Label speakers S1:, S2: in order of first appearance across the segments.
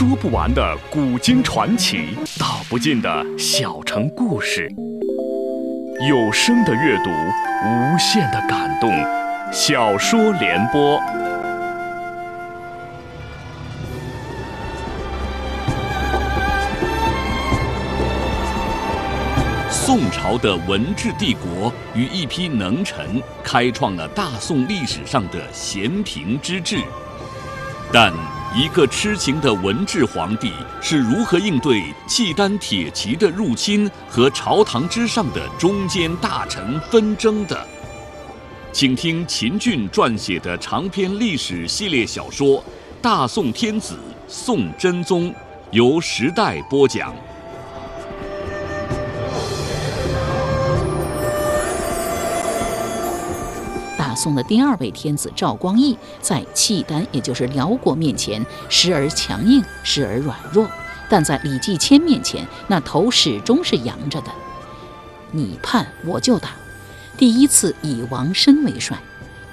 S1: 说不完的古今传奇，道不尽的小城故事。有声的阅读，无限的感动。小说联播。宋朝的文治帝国与一批能臣，开创了大宋历史上的咸平之治。但一个痴情的文治皇帝是如何应对契丹铁骑的入侵和朝堂之上的中间大臣纷争的？请听秦俊撰写的长篇历史系列小说《大宋天子宋真宗》，由时代播讲。
S2: 宋的第二位天子赵光义在契丹，也就是辽国面前，时而强硬，时而软弱；但在李继迁面前，那头始终是扬着的。你叛我就打。第一次以王申为帅，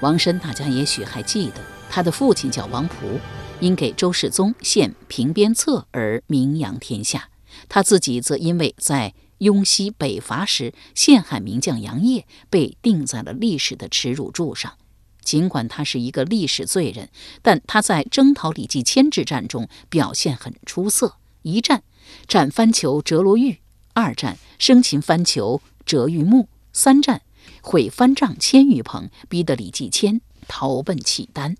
S2: 王申大家也许还记得，他的父亲叫王璞，因给周世宗献平边策而名扬天下，他自己则因为在。雍西北伐时陷害名将杨业，被钉在了历史的耻辱柱上。尽管他是一个历史罪人，但他在征讨李继迁之战中表现很出色。一战斩番酋折罗玉，二战生擒番酋折玉木，三战毁番帐千余棚，逼得李继迁逃奔契丹。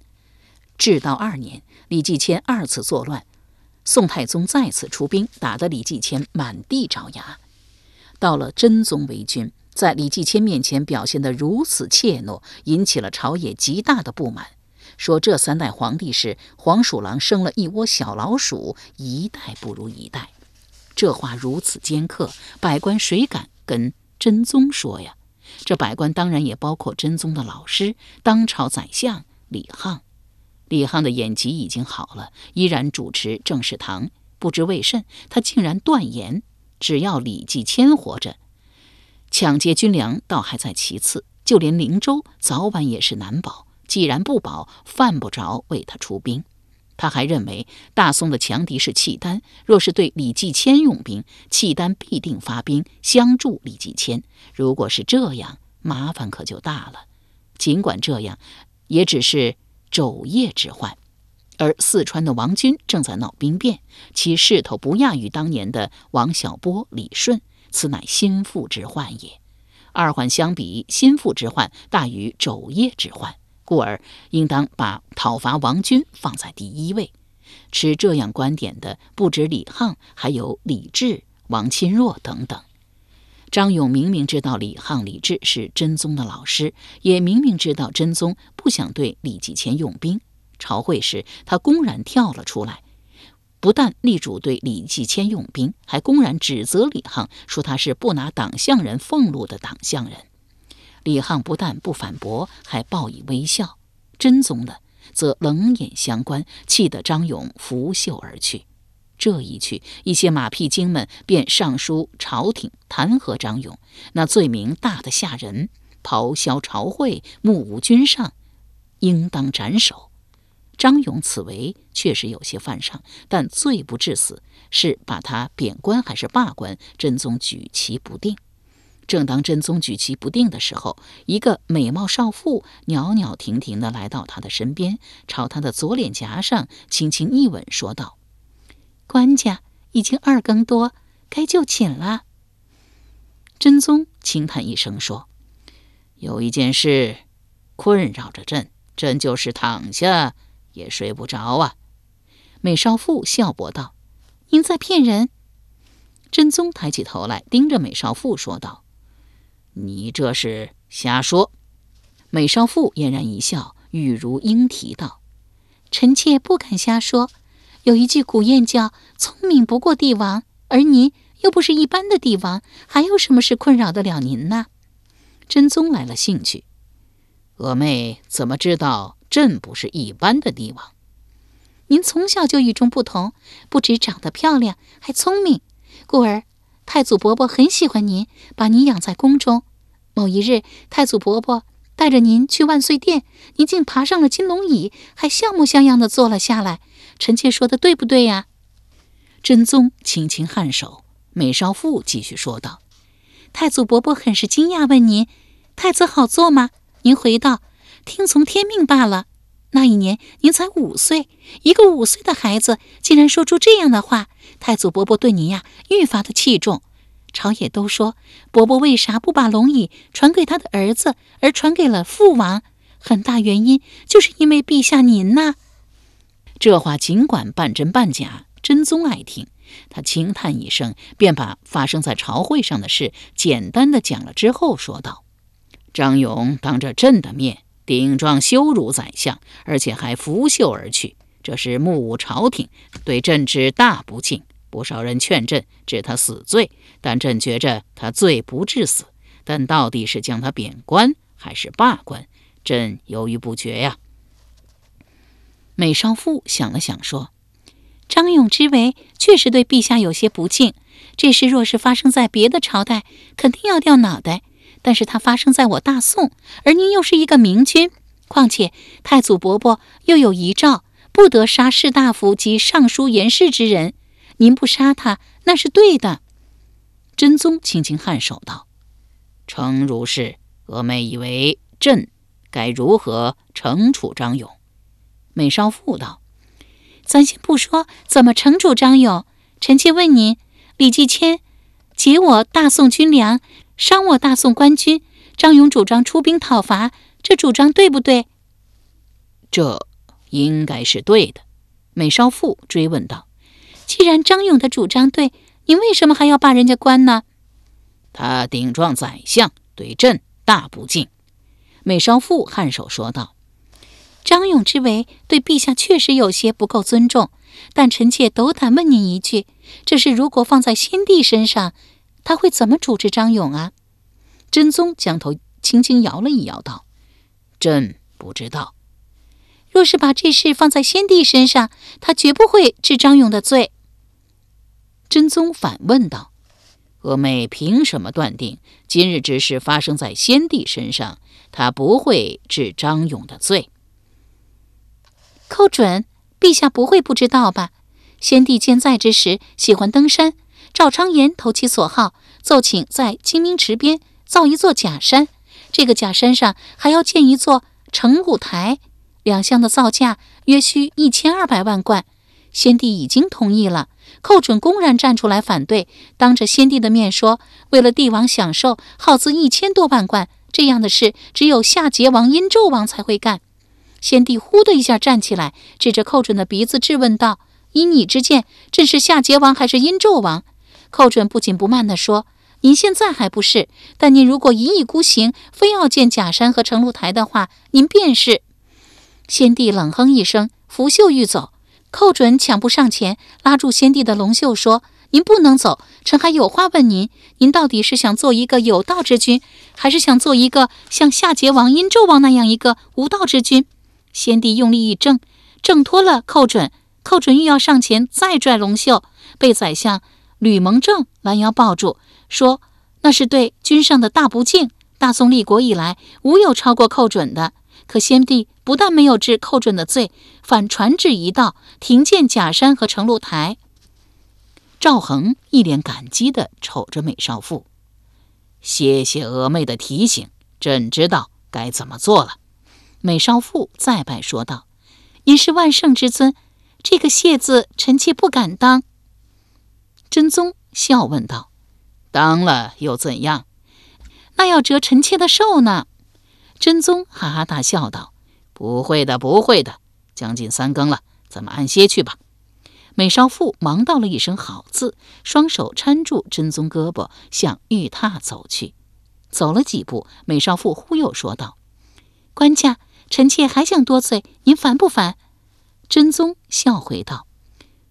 S2: 至道二年，李继迁二次作乱，宋太宗再次出兵，打得李继迁满地找牙。到了真宗为君，在李继迁面前表现得如此怯懦，引起了朝野极大的不满，说这三代皇帝是黄鼠狼生了一窝小老鼠，一代不如一代。这话如此尖刻，百官谁敢跟真宗说呀？这百官当然也包括真宗的老师，当朝宰相李沆。李沆的眼疾已经好了，依然主持政事堂。不知为甚，他竟然断言。只要李继迁活着，抢劫军粮倒还在其次，就连灵州早晚也是难保。既然不保，犯不着为他出兵。他还认为大宋的强敌是契丹，若是对李继迁用兵，契丹必定发兵相助李继迁。如果是这样，麻烦可就大了。尽管这样，也只是昼夜之患。而四川的王军正在闹兵变，其势头不亚于当年的王小波、李顺，此乃心腹之患也。二患相比，心腹之患大于昼夜之患，故而应当把讨伐王军放在第一位。持这样观点的不止李沆，还有李治、王钦若等等。张勇明明知道李沆、李治是真宗的老师，也明明知道真宗不想对李继迁用兵。朝会时，他公然跳了出来，不但力主对李继迁用兵，还公然指责李沆，说他是不拿党项人俸禄的党项人。李沆不但不反驳，还报以微笑。真宗的则冷眼相观，气得张勇拂袖而去。这一去，一些马屁精们便上书朝廷弹劾张勇，那罪名大得吓人，咆哮朝会，目无君上，应当斩首。张勇此为确实有些犯上，但罪不至死，是把他贬官还是罢官？真宗举棋不定。正当真宗举棋不定的时候，一个美貌少妇袅袅婷婷地来到他的身边，朝他的左脸颊上轻轻一吻，说道：“官家已经二更多，该就寝了。”真宗轻叹一声说：“有一件事困扰着朕，朕就是躺下。”也睡不着啊！美少妇笑驳道：“您在骗人。”真宗抬起头来，盯着美少妇说道：“你这是瞎说。”美少妇嫣然一笑，语如莺啼道：“臣妾不敢瞎说。有一句古谚叫‘聪明不过帝王’，而您又不是一般的帝王，还有什么事困扰得了您呢？”真宗来了兴趣：“娥妹怎么知道？”朕不是一般的帝王，您从小就与众不同，不止长得漂亮，还聪明，故而太祖伯伯很喜欢您，把您养在宫中。某一日，太祖伯伯带着您去万岁殿，您竟爬上了金龙椅，还像模像样的坐了下来。臣妾说的对不对呀？真宗轻轻颔首。美少妇继续说道：“太祖伯伯很是惊讶，问您：太子好做吗？您回道：听从天命罢了。那一年您才五岁，一个五岁的孩子竟然说出这样的话，太祖伯伯对您呀愈发的器重。朝野都说，伯伯为啥不把龙椅传给他的儿子，而传给了父王？很大原因就是因为陛下您呐。这话尽管半真半假，真宗爱听。他轻叹一声，便把发生在朝会上的事简单的讲了，之后说道：“张勇当着朕的面顶撞羞辱宰相，而且还拂袖而去，这是目无朝廷，对朕之大不敬。不少人劝朕治他死罪，但朕觉着他罪不至死。但到底是将他贬官还是罢官，朕犹豫不决呀。”美少妇想了想，说。张勇之为确实对陛下有些不敬，这事若是发生在别的朝代，肯定要掉脑袋。但是它发生在我大宋，而您又是一个明君，况且太祖伯伯又有遗诏，不得杀士大夫及尚书言事之人。您不杀他，那是对的。真宗轻轻颔首道：“诚如是。峨眉以为朕该如何惩处张勇？”美少妇道。咱先不说怎么惩处张勇，臣妾问您：李继迁劫我大宋军粮，伤我大宋官军，张勇主张出兵讨伐，这主张对不对？这应该是对的。美少妇追问道：“既然张勇的主张对，你为什么还要罢人家官呢？”他顶撞宰相，对朕大不敬。美少妇颔首说道。张勇之为对陛下确实有些不够尊重，但臣妾斗胆问您一句：这事如果放在先帝身上，他会怎么处置张勇啊？真宗将头轻轻摇了一摇，道：“朕不知道。若是把这事放在先帝身上，他绝不会治张勇的罪。”真宗反问道：“峨眉凭什么断定今日之事发生在先帝身上，他不会治张勇的罪？”寇准，陛下不会不知道吧？先帝健在之时，喜欢登山。赵昌言投其所好，奏请在清明池边造一座假山。这个假山上还要建一座成骨台，两项的造价约需一千二百万贯。先帝已经同意了，寇准公然站出来反对，当着先帝的面说，为了帝王享受，耗资一千多万贯，这样的事只有夏桀王、殷纣王才会干。先帝呼的一下站起来，指着寇准的鼻子质问道：“依你之见，朕是夏桀王还是殷纣王？”寇准不紧不慢地说：“您现在还不是，但您如果一意孤行，非要建假山和成露台的话，您便是。”先帝冷哼一声，拂袖欲走。寇准抢步上前，拉住先帝的龙袖说：“您不能走，臣还有话问您。您到底是想做一个有道之君，还是想做一个像夏桀王、殷纣王那样一个无道之君？”先帝用力一挣，挣脱了寇准。寇准欲要上前再拽龙袖，被宰相吕蒙正拦腰抱住，说：“那是对君上的大不敬。大宋立国以来，无有超过寇准的。可先帝不但没有治寇准的罪，反传旨一道，停建假山和成露台。”赵恒一脸感激地瞅着美少妇：“谢谢峨妹的提醒，朕知道该怎么做了。”美少妇再拜说道：“您是万圣之尊，这个谢字臣妾不敢当。”真宗笑问道：“当了又怎样？那要折臣妾的寿呢？”真宗哈哈大笑道：“不会的，不会的。将近三更了，咱们安歇去吧。”美少妇忙道了一声“好”字，双手搀住真宗胳膊，向玉榻走去。走了几步，美少妇忽又说道：“官家。”臣妾还想多嘴，您烦不烦？真宗笑回道：“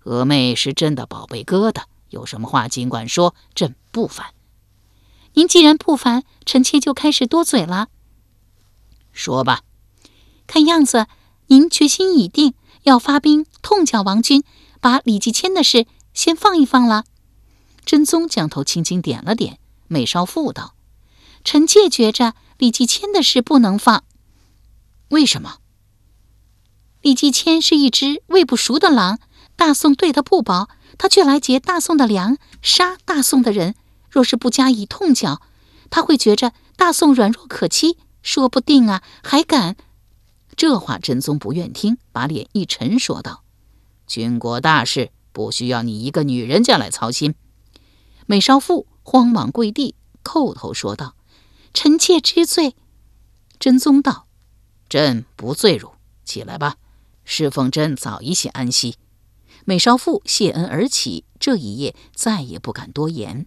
S2: 娥妹是朕的宝贝疙瘩，有什么话尽管说，朕不烦。您既然不烦，臣妾就开始多嘴了。说吧，看样子您决心已定，要发兵痛剿王军，把李继迁的事先放一放了。”真宗将头轻轻点了点，美少妇道：“臣妾觉着李继迁的事不能放。”为什么？李继迁是一只喂不熟的狼，大宋对他不薄，他却来劫大宋的粮，杀大宋的人。若是不加以痛剿，他会觉着大宋软弱可欺，说不定啊，还敢。这话真宗不愿听，把脸一沉，说道：“军国大事不需要你一个女人家来操心。”美少妇慌忙跪地，叩头说道：“臣妾知罪。”真宗道：“朕不罪汝，起来吧，侍奉朕早一些安息。”美少妇谢恩而起，这一夜再也不敢多言。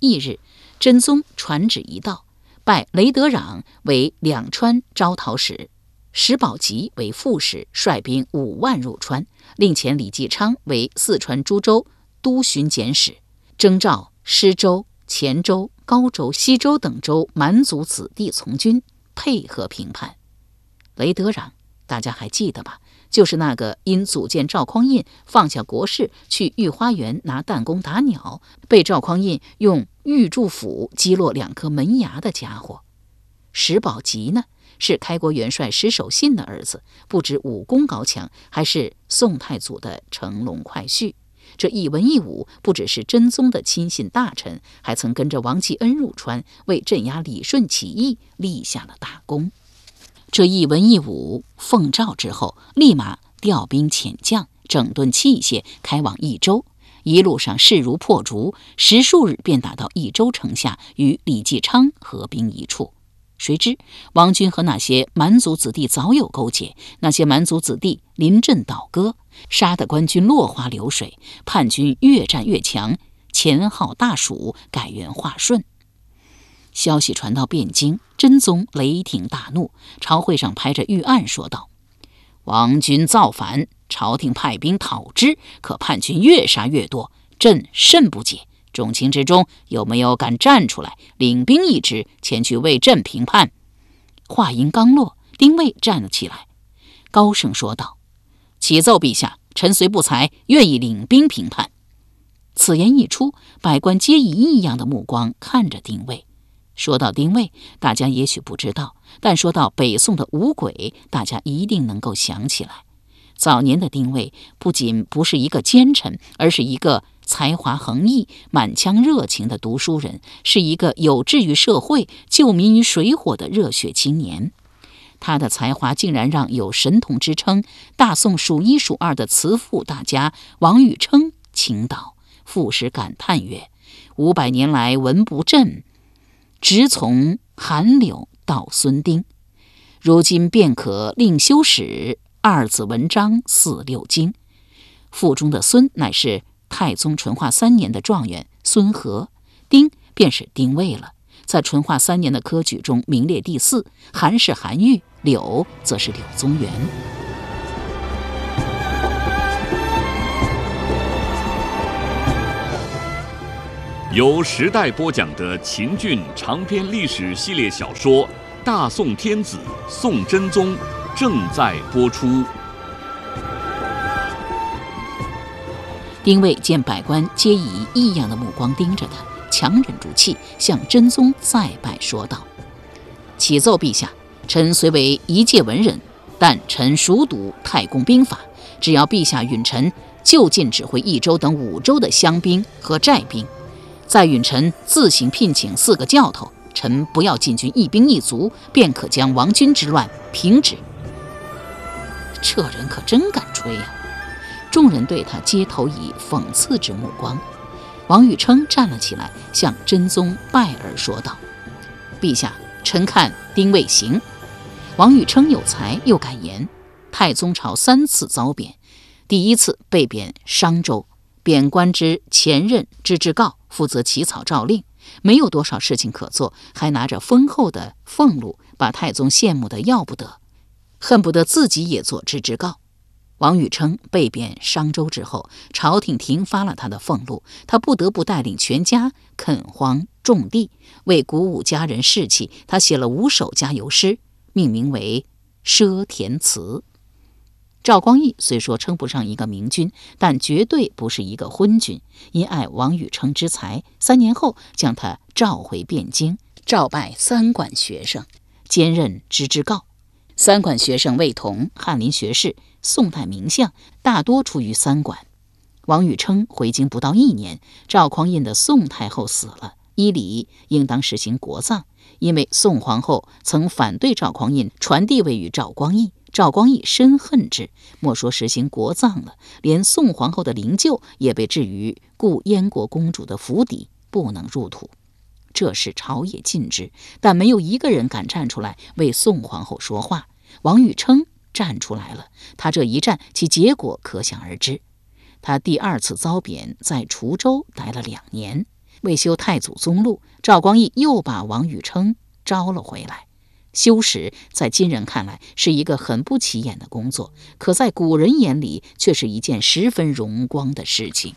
S2: 翌日，真宗传旨一道，拜雷德壤为两川招讨使。石宝吉为副使，率兵五万入川，令遣李继昌为四川诸州都巡检使，征召施州、黔州、高州、西州等州蛮族子弟从军，配合平叛。雷德壤，大家还记得吧？就是那个因组建赵匡胤放下国事去御花园拿弹弓打鸟，被赵匡胤用玉柱斧击落两颗门牙的家伙。石宝吉呢？是开国元帅石守信的儿子，不止武功高强，还是宋太祖的乘龙快婿。这一文一武，不只是真宗的亲信大臣，还曾跟着王继恩入川，为镇压李顺起义立下了大功。这一文一武奉诏之后，立马调兵遣将，整顿器械，开往益州。一路上势如破竹，十数日便打到益州城下，与李继昌合兵一处。谁知王军和那些蛮族子弟早有勾结，那些蛮族子弟临阵倒戈，杀得官军落花流水，叛军越战越强，前号大蜀，改元化顺。消息传到汴京，真宗雷霆大怒，朝会上拍着御案说道：“王军造反，朝廷派兵讨之，可叛军越杀越多，朕甚不解。”众卿之中，有没有敢站出来领兵一支前去为朕平叛？话音刚落，丁谓站了起来，高声说道：“启奏陛下，臣虽不才，愿意领兵平叛。”此言一出，百官皆以异样的目光看着丁谓。说到丁谓，大家也许不知道，但说到北宋的五鬼，大家一定能够想起来。早年的丁谓不仅不是一个奸臣，而是一个。才华横溢、满腔热情的读书人，是一个有志于社会、救民于水火的热血青年。他的才华竟然让有神童之称、大宋数一数二的词赋大家王禹偁倾倒，赋诗感叹曰：“五百年来文不振，直从韩柳到孙丁。如今便可令修史，二字文章四六经。”赋中的孙乃是。太宗淳化三年的状元孙和，丁便是丁谓了，在淳化三年的科举中名列第四。韩是韩愈，柳则是柳宗元。
S1: 由时代播讲的秦俊长篇历史系列小说《大宋天子宋真宗》正在播出。
S2: 丁谓见百官皆以异样的目光盯着他，强忍住气，向真宗再拜说道：“启奏陛下，臣虽为一介文人，但臣熟读太公兵法。只要陛下允臣就近指挥益州等五州的乡兵和寨兵，再允臣自行聘请四个教头，臣不要进军一兵一卒，便可将王军之乱平止。这人可真敢吹呀！”众人对他皆投以讽刺之目光。王禹称站了起来，向真宗拜耳说道：“陛下，臣看丁未行。”王禹称有才又敢言。太宗朝三次遭贬，第一次被贬商州，贬官之前任知之告，负责起草诏令，没有多少事情可做，还拿着丰厚的俸禄，把太宗羡慕得要不得，恨不得自己也做知之告。王禹偁被贬商州之后，朝廷停发了他的俸禄，他不得不带领全家垦荒种地。为鼓舞家人士气，他写了五首加油诗，命名为《奢田词》。赵光义虽说称不上一个明君，但绝对不是一个昏君。因爱王禹偁之才，三年后将他召回汴京，召拜三管学生，兼任知之告。三管学生魏同，翰林学士。宋代名相大多出于三管。王禹称回京不到一年，赵匡胤的宋太后死了，依礼应当实行国葬。因为宋皇后曾反对赵匡胤传帝位于赵光义，赵光义深恨之，莫说实行国葬了，连宋皇后的灵柩也被置于故燕国公主的府邸，不能入土。这事朝野尽知，但没有一个人敢站出来为宋皇后说话。王宇称站出来了，他这一站，其结果可想而知。他第二次遭贬，在滁州待了两年。为修太祖宗路，赵光义又把王宇称招了回来。修史在今人看来是一个很不起眼的工作，可在古人眼里却是一件十分荣光的事情。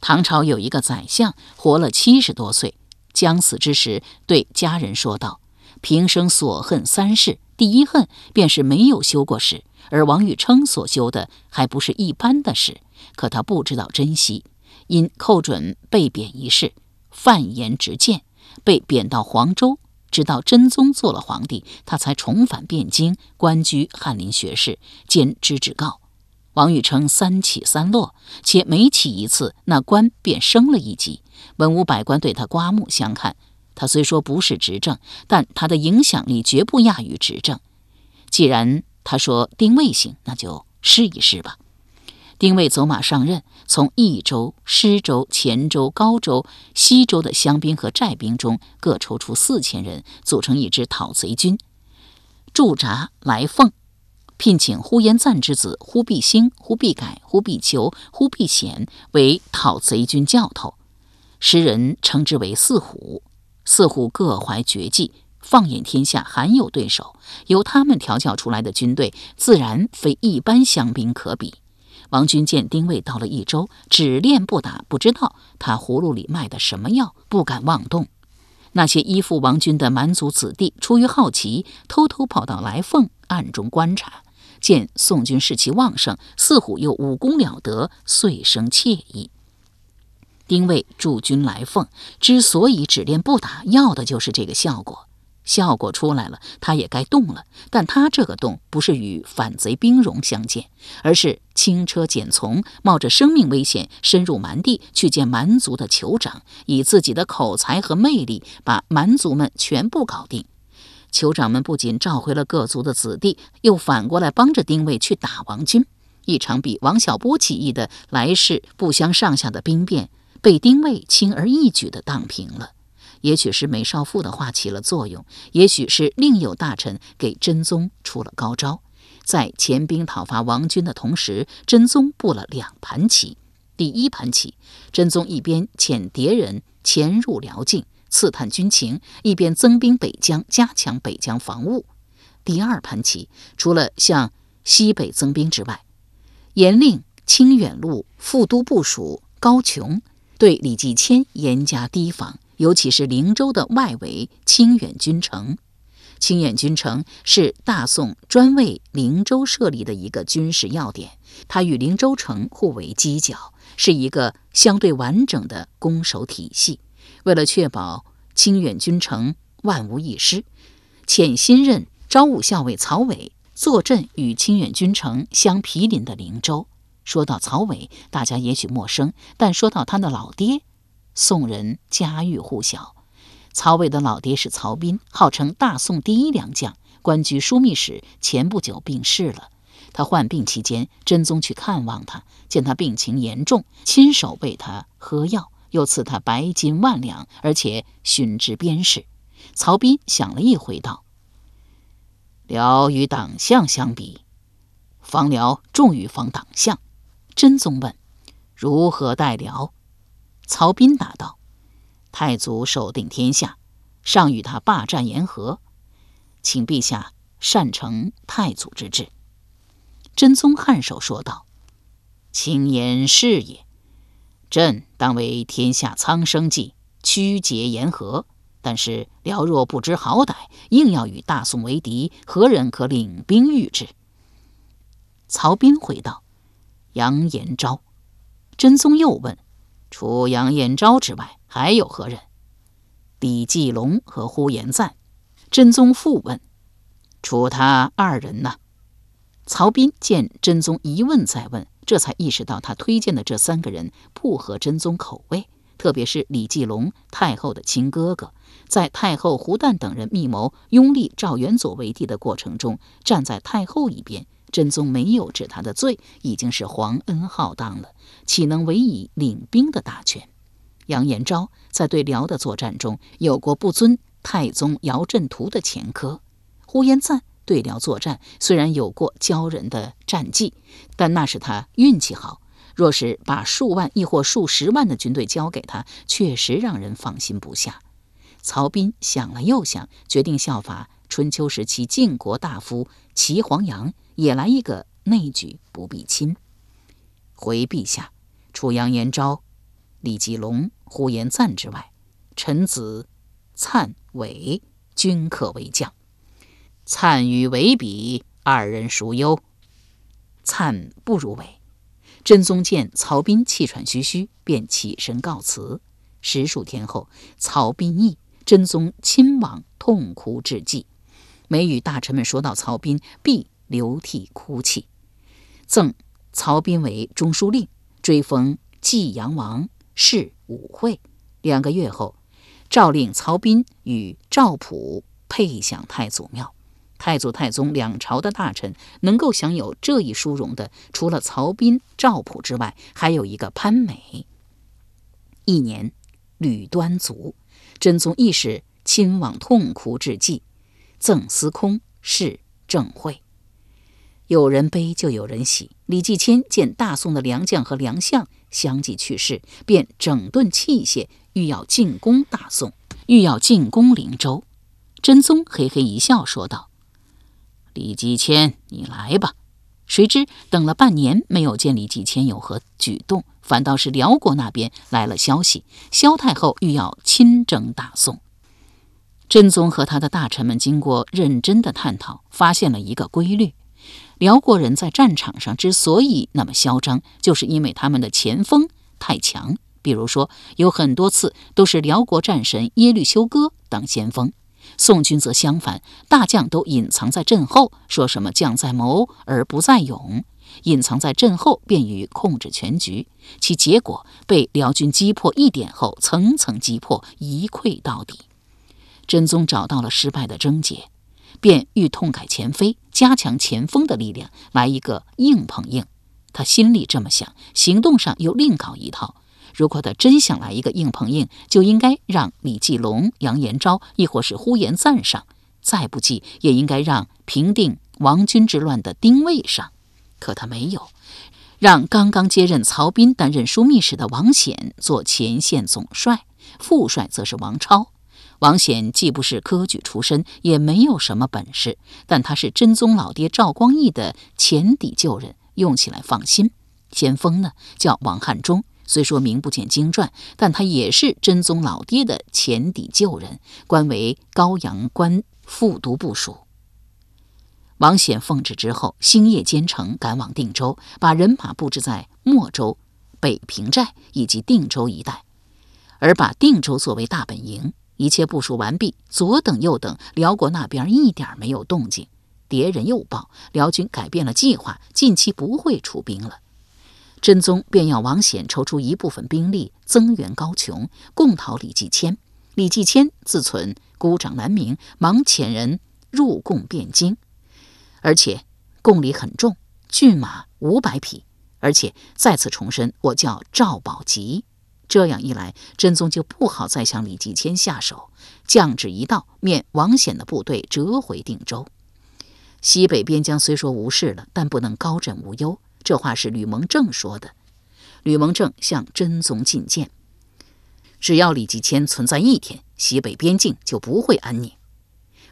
S2: 唐朝有一个宰相，活了七十多岁，将死之时对家人说道：“平生所恨三事，第一恨便是没有修过史。而王宇称所修的还不是一般的史，可他不知道珍惜，因寇准被贬一事。”犯言直谏，被贬到黄州，直到真宗做了皇帝，他才重返汴京，官居翰林学士兼知制诰。王禹称三起三落，且每起一次，那官便升了一级。文武百官对他刮目相看。他虽说不是执政，但他的影响力绝不亚于执政。既然他说定位行，那就试一试吧。丁谓走马上任，从益州、施州、黔州、高州、西州的乡兵和寨兵中各抽出四千人，组成一支讨贼军，驻扎来凤，聘请呼延赞之子忽必兴、忽必改、忽必求、忽必显为讨贼军教头，时人称之为四虎。四虎各怀绝技，放眼天下罕有对手，由他们调教出来的军队，自然非一般乡兵可比。王军见丁卫到了益州，只练不打，不知道他葫芦里卖的什么药，不敢妄动。那些依附王军的蛮族子弟，出于好奇，偷偷跑到来凤，暗中观察。见宋军士气旺盛，似乎又武功了得，遂生惬意。丁卫驻军来凤，之所以只练不打，要的就是这个效果。效果出来了，他也该动了。但他这个动不是与反贼兵戎相见，而是轻车简从，冒着生命危险深入蛮地去见蛮族的酋长，以自己的口才和魅力把蛮族们全部搞定。酋长们不仅召回了各族的子弟，又反过来帮着丁卫去打王军。一场比王小波起义的来势不相上下的兵变，被丁卫轻而易举地荡平了。也许是梅少妇的话起了作用，也许是另有大臣给真宗出了高招。在遣兵讨伐王军的同时，真宗布了两盘棋。第一盘棋，真宗一边遣谍人潜入辽境刺探军情，一边增兵北疆，加强北疆防务。第二盘棋，除了向西北增兵之外，严令清远路副都部署高琼对李继迁严加提防。尤其是灵州的外围清远军城，清远军城是大宋专为灵州设立的一个军事要点，它与灵州城互为犄角，是一个相对完整的攻守体系。为了确保清远军城万无一失，遣新任昭武校尉曹伟坐镇与清远军城相毗邻的灵州。说到曹伟，大家也许陌生，但说到他的老爹。宋人家喻户晓，曹魏的老爹是曹彬，号称大宋第一良将，官居枢密使。前不久病逝了。他患病期间，真宗去看望他，见他病情严重，亲手为他喝药，又赐他白金万两，而且勋至边事。曹彬想了一回，道：“辽与党项相比，防辽重于防党项。”真宗问：“如何待辽？”曹彬答道：“太祖守定天下，尚与他霸占沿河，请陛下善成太祖之志。”真宗颔首说道：“卿言是也。朕当为天下苍生计，曲节沿河。但是辽若不知好歹，硬要与大宋为敌，何人可领兵御之？”曹彬回道：“杨延昭。”真宗又问。除杨延昭之外，还有何人？李继龙和呼延赞。真宗复问：“除他二人呢？”曹彬见真宗一问再问，这才意识到他推荐的这三个人不合真宗口味，特别是李继龙，太后的亲哥哥，在太后胡旦等人密谋拥立赵元佐为帝的过程中，站在太后一边。真宗没有治他的罪，已经是皇恩浩荡了，岂能委以领兵的大权？杨延昭在对辽的作战中有过不尊太宗姚振图的前科，呼延赞对辽作战虽然有过骄人的战绩，但那是他运气好。若是把数万亦或数十万的军队交给他，确实让人放心不下。曹彬想了又想，决定效法春秋时期晋国大夫齐黄羊。也来一个内举，不避亲。回陛下，除杨延昭、李继龙、呼延赞之外，臣子灿、韦均可为将。灿与韦比，二人孰优？灿不如韦。真宗见曹彬气喘吁吁，便起身告辞。十数天后，曹彬诣，真宗亲往，痛哭致祭。每与大臣们说到曹彬，必。流涕哭泣，赠曹彬为中书令，追封济阳王，谥武惠。两个月后，诏令曹彬与赵普配享太祖庙。太祖、太宗两朝的大臣能够享有这一殊荣的，除了曹彬、赵普之外，还有一个潘美。一年，吕端卒，真宗亦是亲往痛哭致祭，赠司空，谥正惠。有人悲，就有人喜。李继迁见大宋的良将和良相相继去世，便整顿器械，欲要进攻大宋，欲要进攻灵州。真宗嘿嘿一笑，说道：“李继迁，你来吧。”谁知等了半年，没有见李继迁有何举动，反倒是辽国那边来了消息，萧太后欲要亲征大宋。真宗和他的大臣们经过认真的探讨，发现了一个规律。辽国人在战场上之所以那么嚣张，就是因为他们的前锋太强。比如说，有很多次都是辽国战神耶律休哥当先锋，宋军则相反，大将都隐藏在阵后，说什么“将在谋而不在勇”，隐藏在阵后便于控制全局。其结果被辽军击破一点后，层层击破，一溃到底。真宗找到了失败的症结。便欲痛改前非，加强前锋的力量，来一个硬碰硬。他心里这么想，行动上又另搞一套。如果他真想来一个硬碰硬，就应该让李继龙、杨延昭，亦或是呼延赞上；再不济，也应该让平定王军之乱的丁谓上。可他没有，让刚刚接任曹彬担任枢密使的王显做前线总帅，副帅则是王超。王显既不是科举出身，也没有什么本事，但他是真宗老爹赵光义的前邸旧人，用起来放心。先锋呢叫王汉忠，虽说名不见经传，但他也是真宗老爹的前邸旧人，官为高阳关副都部署。王显奉旨之后，星夜兼程赶往定州，把人马布置在莫州、北平寨以及定州一带，而把定州作为大本营。一切部署完毕，左等右等，辽国那边一点没有动静。敌人又报，辽军改变了计划，近期不会出兵了。真宗便要王显抽出一部分兵力增援高琼，共讨李继迁。李继迁自存孤掌难鸣，忙遣人入贡汴京，而且贡礼很重，骏马五百匹，而且再次重申，我叫赵宝吉。这样一来，真宗就不好再向李继迁下手。降旨一道，面王显的部队折回定州。西北边疆虽说无事了，但不能高枕无忧。这话是吕蒙正说的。吕蒙正向真宗进谏：只要李继迁存在一天，西北边境就不会安宁。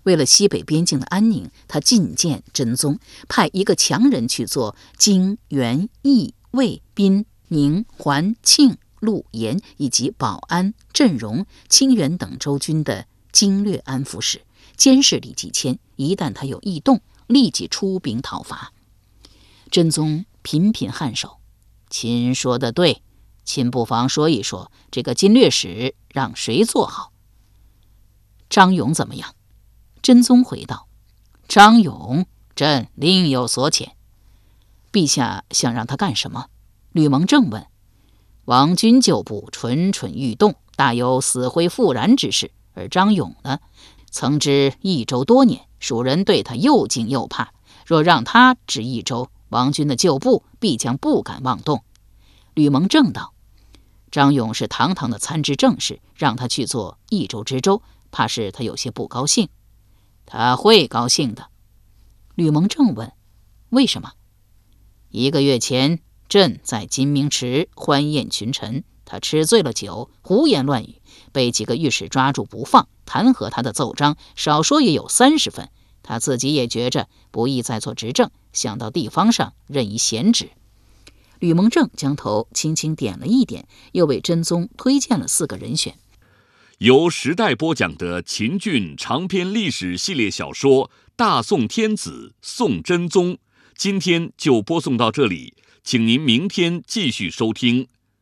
S2: 为了西北边境的安宁，他进谏真宗，派一个强人去做荆、原、益、魏、滨、宁、环、庆。陆延以及保安、镇荣、清源等州军的经略安抚使，监视李继迁。一旦他有异动，立即出兵讨伐。真宗频频颔首：“亲说的对，亲不妨说一说，这个经略使让谁做好？”张勇怎么样？真宗回道：“张勇，朕另有所遣。”陛下想让他干什么？吕蒙正问。王军旧部蠢蠢欲动，大有死灰复燃之势。而张勇呢，曾知益州多年，蜀人对他又敬又怕。若让他知益州，王军的旧部必将不敢妄动。吕蒙正道：“张勇是堂堂的参知政事，让他去做益州知州，怕是他有些不高兴。他会高兴的。”吕蒙正问：“为什么？”一个月前，朕在金明池欢宴群臣，他吃醉了酒，胡言乱语，被几个御史抓住不放，弹劾他的奏章少说也有三十份。他自己也觉着不宜再做执政，想到地方上任一闲职。吕蒙正将头轻轻点了一点，又为真宗推荐了四个人选。
S1: 由时代播讲的秦俊长篇历史系列小说《大宋天子宋真宗》，今天就播送到这里，请您明天继续收听。